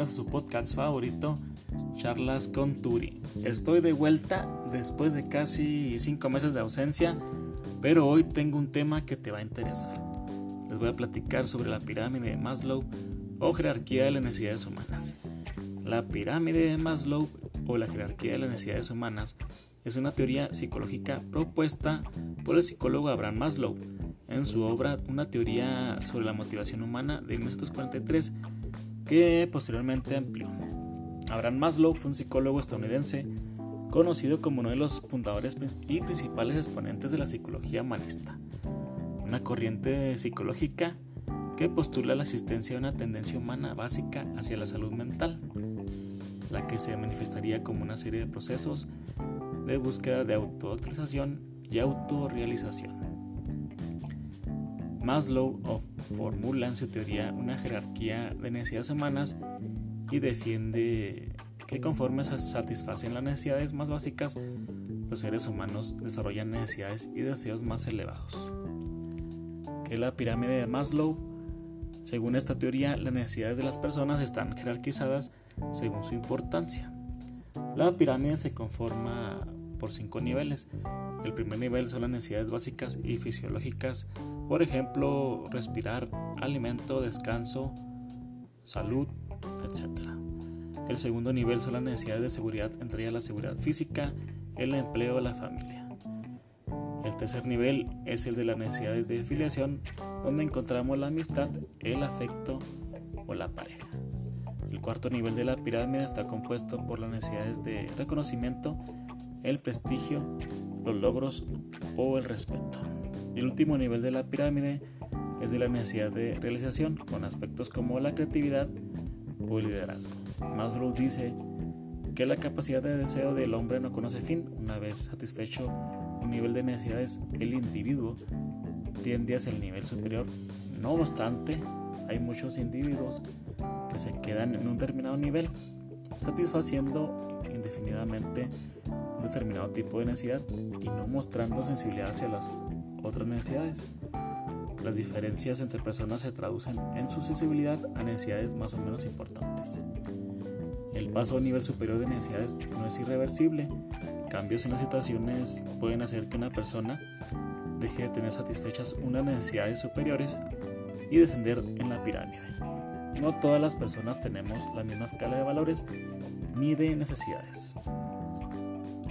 a su podcast favorito, Charlas con Turi. Estoy de vuelta después de casi 5 meses de ausencia, pero hoy tengo un tema que te va a interesar. Les voy a platicar sobre la pirámide de Maslow o jerarquía de las necesidades humanas. La pirámide de Maslow o la jerarquía de las necesidades humanas es una teoría psicológica propuesta por el psicólogo Abraham Maslow en su obra Una teoría sobre la motivación humana de 1943 que posteriormente amplió. Abraham Maslow fue un psicólogo estadounidense conocido como uno de los fundadores y principales exponentes de la psicología humanista, una corriente psicológica que postula la existencia de una tendencia humana básica hacia la salud mental, la que se manifestaría como una serie de procesos de búsqueda de autoactualización y autorrealización. Maslow formula en su teoría una jerarquía de necesidades humanas y defiende que conforme se satisfacen las necesidades más básicas, los seres humanos desarrollan necesidades y deseos más elevados. Que es la pirámide de Maslow? Según esta teoría, las necesidades de las personas están jerarquizadas según su importancia. La pirámide se conforma por cinco niveles. El primer nivel son las necesidades básicas y fisiológicas por ejemplo, respirar, alimento, descanso, salud, etc. El segundo nivel son las necesidades de seguridad, entre ellas la seguridad física, el empleo, la familia. El tercer nivel es el de las necesidades de afiliación, donde encontramos la amistad, el afecto o la pareja. El cuarto nivel de la pirámide está compuesto por las necesidades de reconocimiento, el prestigio, los logros o el respeto. El último nivel de la pirámide es de la necesidad de realización, con aspectos como la creatividad o el liderazgo. Maslow dice que la capacidad de deseo del hombre no conoce fin. Una vez satisfecho un nivel de necesidades, el individuo tiende hacia el nivel superior. No obstante, hay muchos individuos que se quedan en un determinado nivel, satisfaciendo indefinidamente un determinado tipo de necesidad y no mostrando sensibilidad hacia las otras necesidades. Las diferencias entre personas se traducen en su sensibilidad a necesidades más o menos importantes. El paso a nivel superior de necesidades no es irreversible. Cambios en las situaciones pueden hacer que una persona deje de tener satisfechas unas necesidades superiores y descender en la pirámide. No todas las personas tenemos la misma escala de valores ni de necesidades.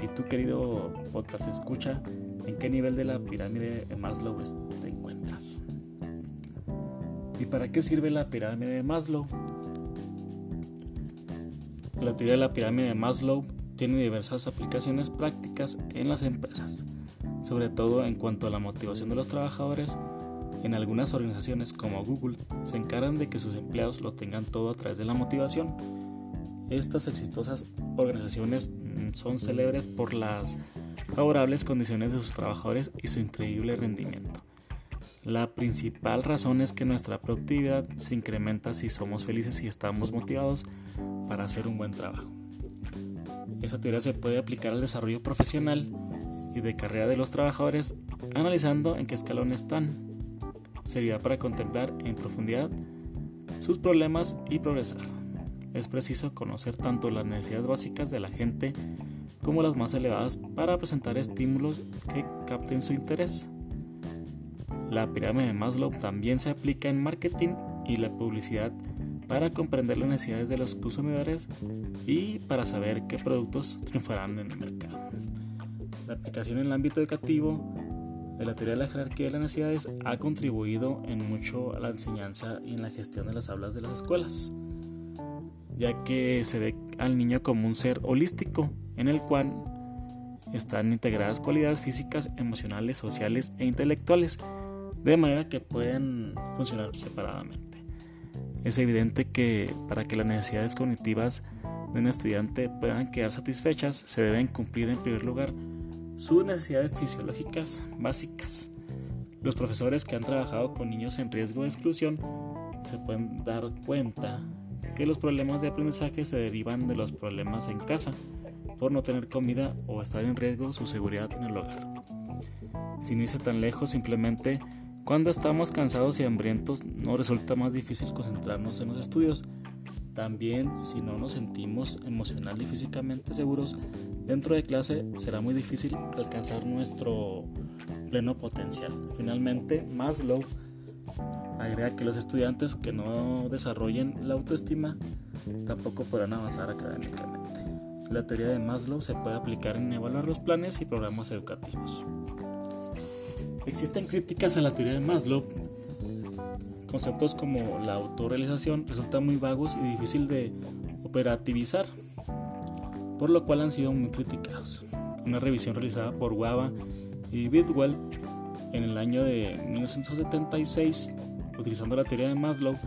Y tú querido podcast escucha, en qué nivel de la pirámide de Maslow te encuentras. ¿Y para qué sirve la pirámide de Maslow? La teoría de la pirámide de Maslow tiene diversas aplicaciones prácticas en las empresas, sobre todo en cuanto a la motivación de los trabajadores. En algunas organizaciones como Google se encargan de que sus empleados lo tengan todo a través de la motivación. Estas exitosas organizaciones mm, son célebres por las favorables condiciones de sus trabajadores y su increíble rendimiento. La principal razón es que nuestra productividad se incrementa si somos felices y estamos motivados para hacer un buen trabajo. Esta teoría se puede aplicar al desarrollo profesional y de carrera de los trabajadores analizando en qué escalón están. Servirá para contemplar en profundidad sus problemas y progresar. Es preciso conocer tanto las necesidades básicas de la gente como las más elevadas para presentar estímulos que capten su interés. La pirámide de Maslow también se aplica en marketing y la publicidad para comprender las necesidades de los consumidores y para saber qué productos triunfarán en el mercado. La aplicación en el ámbito educativo de la teoría de la jerarquía de las necesidades ha contribuido en mucho a la enseñanza y en la gestión de las aulas de las escuelas, ya que se ve al niño como un ser holístico en el cual están integradas cualidades físicas, emocionales, sociales e intelectuales, de manera que pueden funcionar separadamente. Es evidente que para que las necesidades cognitivas de un estudiante puedan quedar satisfechas, se deben cumplir en primer lugar sus necesidades fisiológicas básicas. Los profesores que han trabajado con niños en riesgo de exclusión se pueden dar cuenta que los problemas de aprendizaje se derivan de los problemas en casa, por no tener comida o estar en riesgo su seguridad en el hogar. Sin irse tan lejos, simplemente cuando estamos cansados y hambrientos nos resulta más difícil concentrarnos en los estudios. También si no nos sentimos emocional y físicamente seguros dentro de clase será muy difícil alcanzar nuestro pleno potencial. Finalmente, Maslow agrega que los estudiantes que no desarrollen la autoestima tampoco podrán avanzar académicamente. La teoría de Maslow se puede aplicar en evaluar los planes y programas educativos. Existen críticas a la teoría de Maslow Conceptos como la autorrealización resultan muy vagos y difícil de operativizar, por lo cual han sido muy criticados. Una revisión realizada por Wava y Bidwell en el año de 1976, utilizando la teoría de Maslow,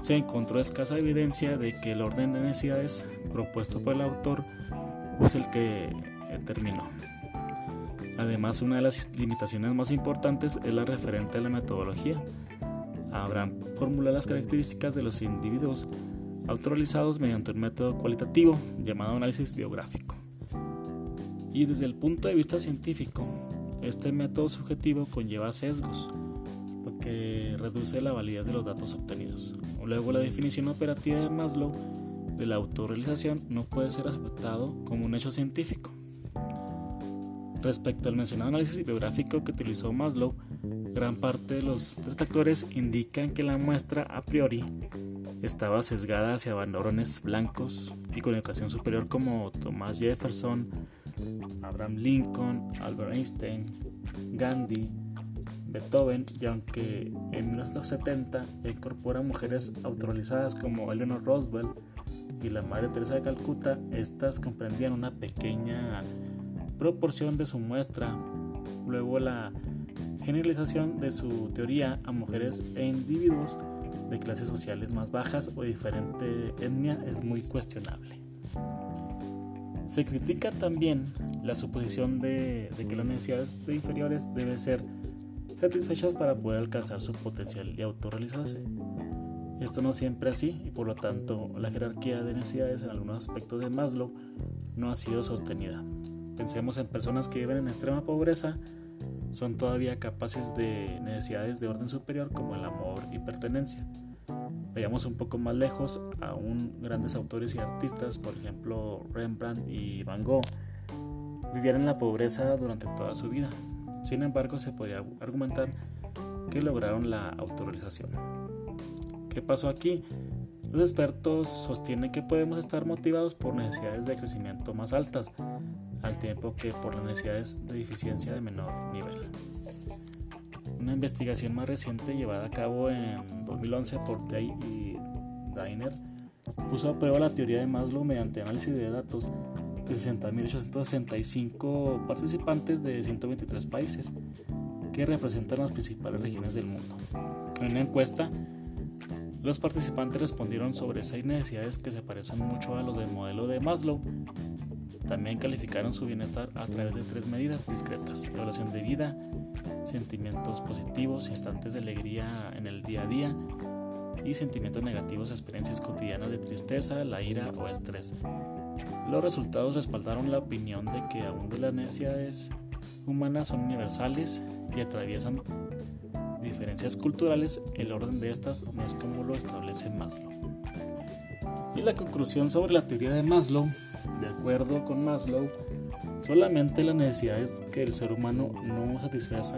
se encontró escasa evidencia de que el orden de necesidades propuesto por el autor es el que terminó. Además, una de las limitaciones más importantes es la referente a la metodología, Abraham formula las características de los individuos autorizados mediante un método cualitativo llamado análisis biográfico. Y desde el punto de vista científico, este método subjetivo conlleva sesgos, que reduce la validez de los datos obtenidos. Luego, la definición operativa de Maslow de la autorrealización no puede ser aceptado como un hecho científico. Respecto al mencionado análisis biográfico que utilizó Maslow, Gran parte de los detractores indican que la muestra a priori estaba sesgada hacia banderones blancos y con educación superior como Thomas Jefferson, Abraham Lincoln, Albert Einstein, Gandhi, Beethoven y aunque en 1970 incorpora mujeres autorizadas como Eleanor Roosevelt y la Madre Teresa de Calcuta, estas comprendían una pequeña proporción de su muestra. Luego la generalización de su teoría a mujeres e individuos de clases sociales más bajas o diferente etnia es muy cuestionable. Se critica también la suposición de, que las necesidades de inferiores deben ser satisfechas para poder alcanzar su potencial y autorrealizarse. Esto no siempre así y por lo tanto la jerarquía de necesidades en algunos aspectos de Maslow no ha sido sostenida. Pensemos en personas que viven en extrema pobreza son todavía capaces de necesidades de orden superior como el amor y pertenencia. Vayamos un poco más lejos, aún grandes autores y artistas, por ejemplo Rembrandt y Van Gogh, vivieron en la pobreza durante toda su vida. Sin embargo, se podría argumentar que lograron la autorización. ¿Qué pasó aquí? Los expertos sostienen que podemos estar motivados por necesidades de crecimiento más altas, al tiempo que por las necesidades de deficiencia de menor nivel. Una investigación más reciente llevada a cabo en 2011 por Day y Diner puso a prueba la teoría de Maslow mediante análisis de datos de 60.865 participantes de 123 países que representan las principales regiones del mundo. En una encuesta, los participantes respondieron sobre seis necesidades que se parecen mucho a los del modelo de Maslow también calificaron su bienestar a través de tres medidas discretas, evaluación de vida, sentimientos positivos, instantes de alegría en el día a día y sentimientos negativos, experiencias cotidianas de tristeza, la ira o estrés. Los resultados respaldaron la opinión de que aún de las necesidades humanas son universales y atraviesan diferencias culturales, el orden de estas no es como lo establece Maslow. Y la conclusión sobre la teoría de Maslow de acuerdo con Maslow, solamente las necesidades que el ser humano no satisface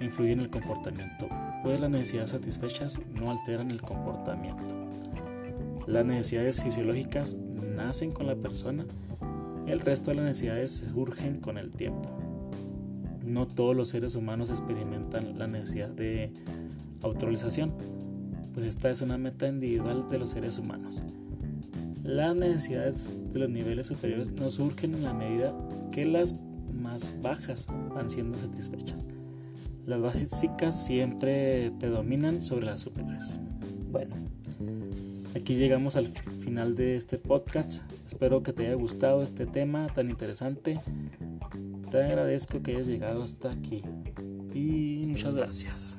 influyen en el comportamiento, pues las necesidades satisfechas no alteran el comportamiento. Las necesidades fisiológicas nacen con la persona, el resto de las necesidades surgen con el tiempo. No todos los seres humanos experimentan la necesidad de autorización, pues esta es una meta individual de los seres humanos. Las necesidades de los niveles superiores no surgen en la medida que las más bajas van siendo satisfechas. Las básicas siempre predominan sobre las superiores. Bueno, aquí llegamos al final de este podcast. Espero que te haya gustado este tema tan interesante. Te agradezco que hayas llegado hasta aquí. Y muchas gracias.